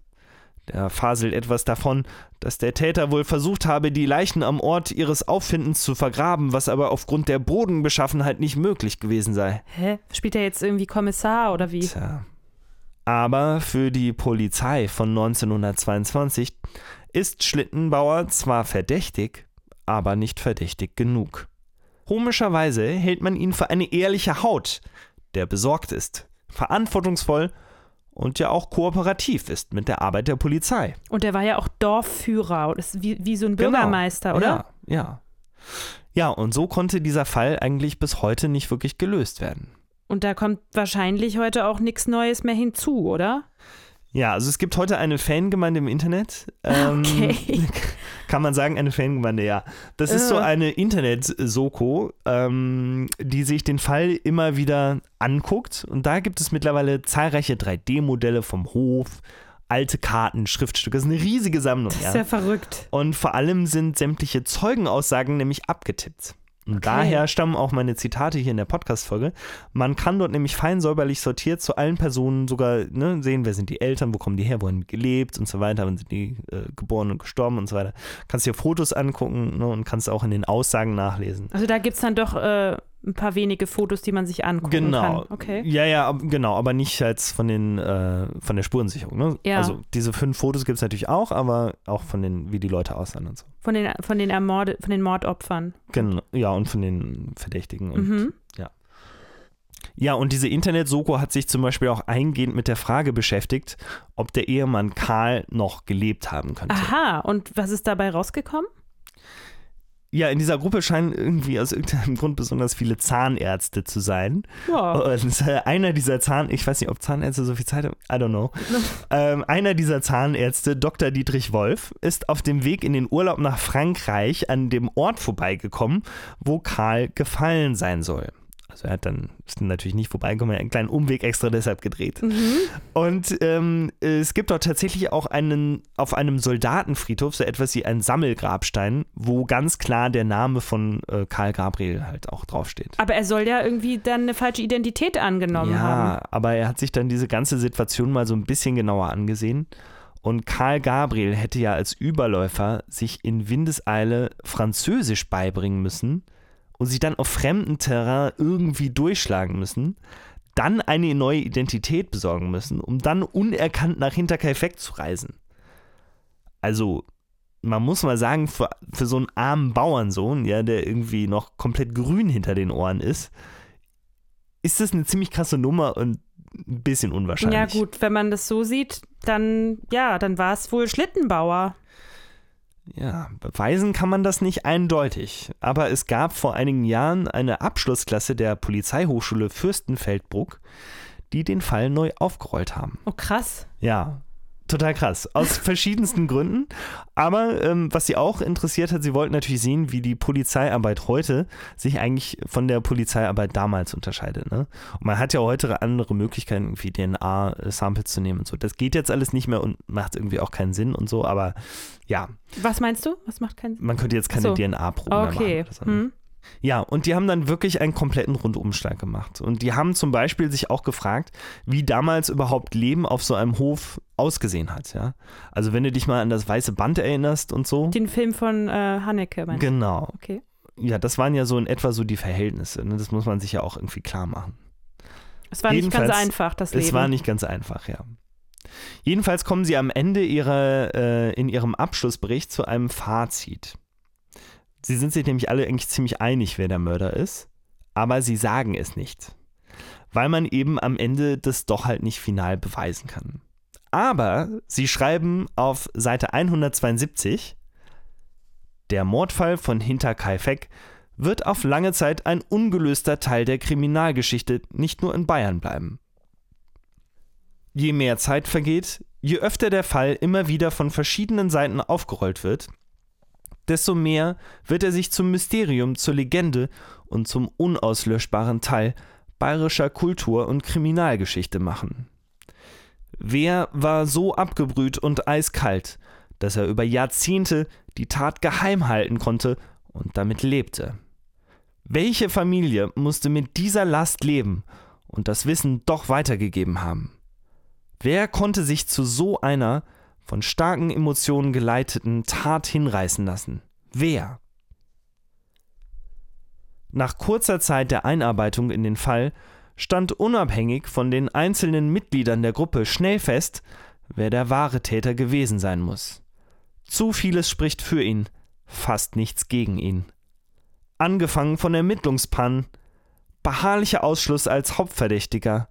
Der faselt etwas davon, dass der Täter wohl versucht habe, die Leichen am Ort ihres Auffindens zu vergraben, was aber aufgrund der Bodenbeschaffenheit nicht möglich gewesen sei.
Hä? Spielt er jetzt irgendwie Kommissar oder wie?
Tja. Aber für die Polizei von 1922 ist Schlittenbauer zwar verdächtig, aber nicht verdächtig genug. Komischerweise hält man ihn für eine ehrliche Haut, der besorgt ist, verantwortungsvoll und ja auch kooperativ ist mit der Arbeit der Polizei.
Und er war ja auch Dorfführer. Das wie, wie so ein Bürgermeister, oder?
Genau. Ja, ja. Ja, und so konnte dieser Fall eigentlich bis heute nicht wirklich gelöst werden.
Und da kommt wahrscheinlich heute auch nichts Neues mehr hinzu, oder?
Ja, also es gibt heute eine Fangemeinde im Internet. Ähm,
Okay.
Kann man sagen, eine Fangemeinde, ja. Das ist so
Äh.
eine Internet-Soko, ähm, die sich den Fall immer wieder anguckt. Und da gibt es mittlerweile zahlreiche 3D-Modelle vom Hof, alte Karten, Schriftstücke. Das ist eine riesige Sammlung,
Das ist
ja.
ja verrückt.
Und vor allem sind sämtliche Zeugenaussagen nämlich abgetippt. Und
Okay.
daher stammen auch meine Zitate hier in der Podcast-Folge. Man kann dort nämlich fein säuberlich sortiert zu allen Personen sogar ne, sehen, wer sind die Eltern, wo kommen die her, wo haben die gelebt und so weiter, wann sind die äh, geboren und gestorben und so weiter. Kannst dir Fotos angucken ne, und kannst auch in den Aussagen nachlesen.
Also da gibt es dann doch äh, ein paar wenige Fotos, die man sich angucken
Genau.
kann. Okay.
Ja, ja, genau, aber nicht als von den äh, von der Spurensicherung. Ne?
Ja.
Also diese fünf Fotos gibt es natürlich auch, aber auch von den, wie die Leute aussahen und so.
Von den, von den Ermorde, von den Mordopfern.
Genau, ja, und von den Verdächtigen und
Mhm.
Ja, und diese Internet-Soko hat sich zum Beispiel auch eingehend mit der Frage beschäftigt, ob der Ehemann Karl noch gelebt haben könnte.
Aha, und was ist dabei rausgekommen?
Ja, in dieser Gruppe scheinen irgendwie aus irgendeinem Grund besonders viele Zahnärzte zu sein.
Ja.
Und äh, einer dieser Zahn, ich weiß nicht, ob Zahnärzte so viel Zeit haben, I don't know. ähm, einer dieser Zahnärzte, Dr. Dietrich Wolf, ist auf dem Weg in den Urlaub nach Frankreich an dem Ort vorbeigekommen, wo Karl gefallen sein soll. Also er hat dann, ist natürlich nicht vorbeigekommen, er hat einen kleinen Umweg extra deshalb gedreht.
Mhm.
Und ähm, es gibt dort tatsächlich auch einen, auf einem Soldatenfriedhof so etwas wie einen Sammelgrabstein, wo ganz klar der Name von äh, Karl Gabriel halt auch draufsteht.
Aber er soll ja irgendwie dann eine falsche Identität angenommen
ja,
haben.
aber er hat sich dann diese ganze Situation mal so ein bisschen genauer angesehen. Und Karl Gabriel hätte ja als Überläufer sich in Windeseile Französisch beibringen müssen und sich dann auf fremdem Terrain irgendwie durchschlagen müssen, dann eine neue Identität besorgen müssen, um dann unerkannt nach Hinterkaifeck zu reisen. Also, man muss mal sagen, für, für so einen armen Bauernsohn, ja, der irgendwie noch komplett grün hinter den Ohren ist, ist das eine ziemlich krasse Nummer und ein bisschen unwahrscheinlich.
Ja, gut, wenn man das so sieht, dann, ja, dann war es wohl Schlittenbauer.
Ja, beweisen kann man das nicht eindeutig. Aber es gab vor einigen Jahren eine Abschlussklasse der Polizeihochschule Fürstenfeldbruck, die den Fall neu aufgerollt haben.
Oh, krass.
Ja, total krass. Aus verschiedensten Gründen. Aber ähm, was sie auch interessiert hat, sie wollten natürlich sehen, wie die Polizeiarbeit heute sich eigentlich von der Polizeiarbeit damals unterscheidet. Ne? Und man hat ja heute andere Möglichkeiten, irgendwie DNA-Samples zu nehmen und so. Das geht jetzt alles nicht mehr und macht irgendwie auch keinen Sinn und so. Aber ja,
Was meinst du? Was macht keinen Sinn?
man könnte jetzt keine
So.
DNA-Proben mehr
Okay.
machen. oder so.
Hm.
Ja, und die haben dann wirklich einen kompletten Rundumschlag gemacht. Und die haben zum Beispiel sich auch gefragt, wie damals überhaupt Leben auf so einem Hof ausgesehen hat. Ja? Also wenn du dich mal an das weiße Band erinnerst und so.
Den Film von äh, Haneke, meinst du?
Genau.
Okay.
Ja, das waren ja so in etwa so die Verhältnisse. Ne? Das muss man sich ja auch irgendwie klar machen.
Es war nicht ganz
Jedenfalls,
einfach, das Leben.
Es war nicht ganz einfach, ja. Jedenfalls kommen sie am Ende ihrer, äh, in ihrem Abschlussbericht zu einem Fazit. Sie sind sich nämlich alle eigentlich ziemlich einig, wer der Mörder ist, aber sie sagen es nicht, weil man eben am Ende das doch halt nicht final beweisen kann. Aber sie schreiben auf Seite 172, der Mordfall von Hinterkaifeck wird auf lange Zeit ein ungelöster Teil der Kriminalgeschichte nicht nur in Bayern bleiben. Je mehr Zeit vergeht, je öfter der Fall immer wieder von verschiedenen Seiten aufgerollt wird, desto mehr wird er sich zum Mysterium, zur Legende und zum unauslöschbaren Teil bayerischer Kultur und Kriminalgeschichte machen. Wer war so abgebrüht und eiskalt, dass er über Jahrzehnte die Tat geheim halten konnte und damit lebte? Welche Familie musste mit dieser Last leben und das Wissen doch weitergegeben haben? Wer konnte sich zu so einer von starken Emotionen geleiteten Tat hinreißen lassen? Wer? Nach kurzer Zeit der Einarbeitung in den Fall stand unabhängig von den einzelnen Mitgliedern der Gruppe schnell fest, wer der wahre Täter gewesen sein muss. Zu vieles spricht für ihn, fast nichts gegen ihn. Angefangen von Ermittlungspannen, beharrlicher Ausschluss als Hauptverdächtiger,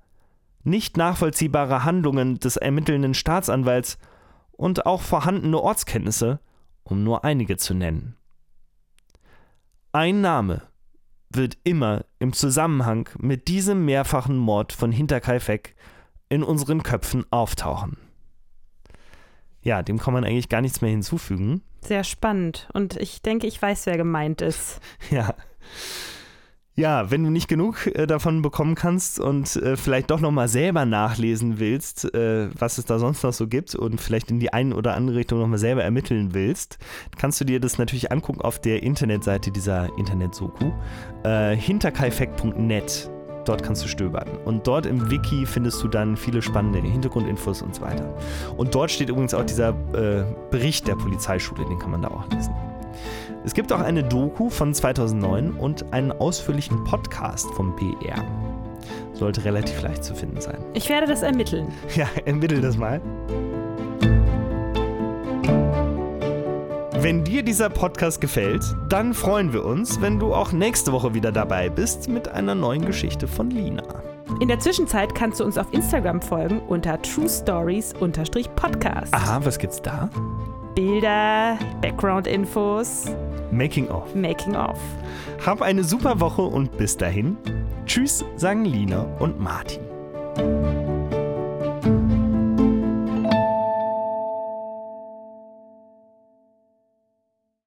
nicht nachvollziehbare Handlungen des ermittelnden Staatsanwalts und auch vorhandene Ortskenntnisse, um nur einige zu nennen. Ein Name wird immer im Zusammenhang mit diesem mehrfachen Mord von Hinterkaifeck in unseren Köpfen auftauchen. Ja, dem kann man eigentlich gar nichts mehr hinzufügen.
Sehr spannend. Und ich denke, ich weiß, wer gemeint ist.
Ja. Ja, wenn du nicht genug äh, davon bekommen kannst und äh, vielleicht doch nochmal selber nachlesen willst, äh, was es da sonst noch so gibt und vielleicht in die eine oder andere Richtung nochmal selber ermitteln willst, kannst du dir das natürlich angucken auf der Internetseite dieser Internet-Soku, hinterkaifeck.net. Dort kannst du stöbern. Und dort im Wiki findest du dann viele spannende Hintergrundinfos und so weiter. Und dort steht übrigens auch dieser Bericht der Polizeischule, den kann man da auch lesen. Es gibt auch eine Doku von 2009 und einen ausführlichen Podcast vom BR. Sollte relativ leicht zu finden sein.
Ich werde das ermitteln.
Ja, ermittel das mal. Wenn dir dieser Podcast gefällt, dann freuen wir uns, wenn du auch nächste Woche wieder dabei bist mit einer neuen Geschichte von Lina.
In der Zwischenzeit kannst du uns auf Instagram folgen unter True Stories-Podcast.
Aha, was gibt's da?
Bilder, Background-Infos.
Making of.
Making of.
Hab eine super Woche und bis dahin. Tschüss, sagen Lina und Martin.